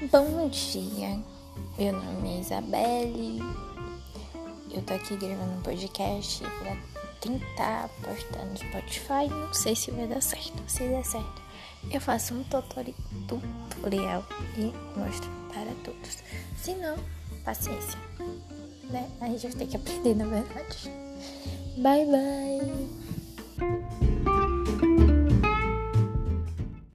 Bom então, dia, meu nome é Isabelle. Eu tô aqui gravando um podcast pra tentar postar no Spotify. Não sei se vai dar certo. Se der certo, eu faço um tutorial e mostro para todos. Se não, paciência, né? A gente vai ter que aprender na verdade. Bye bye.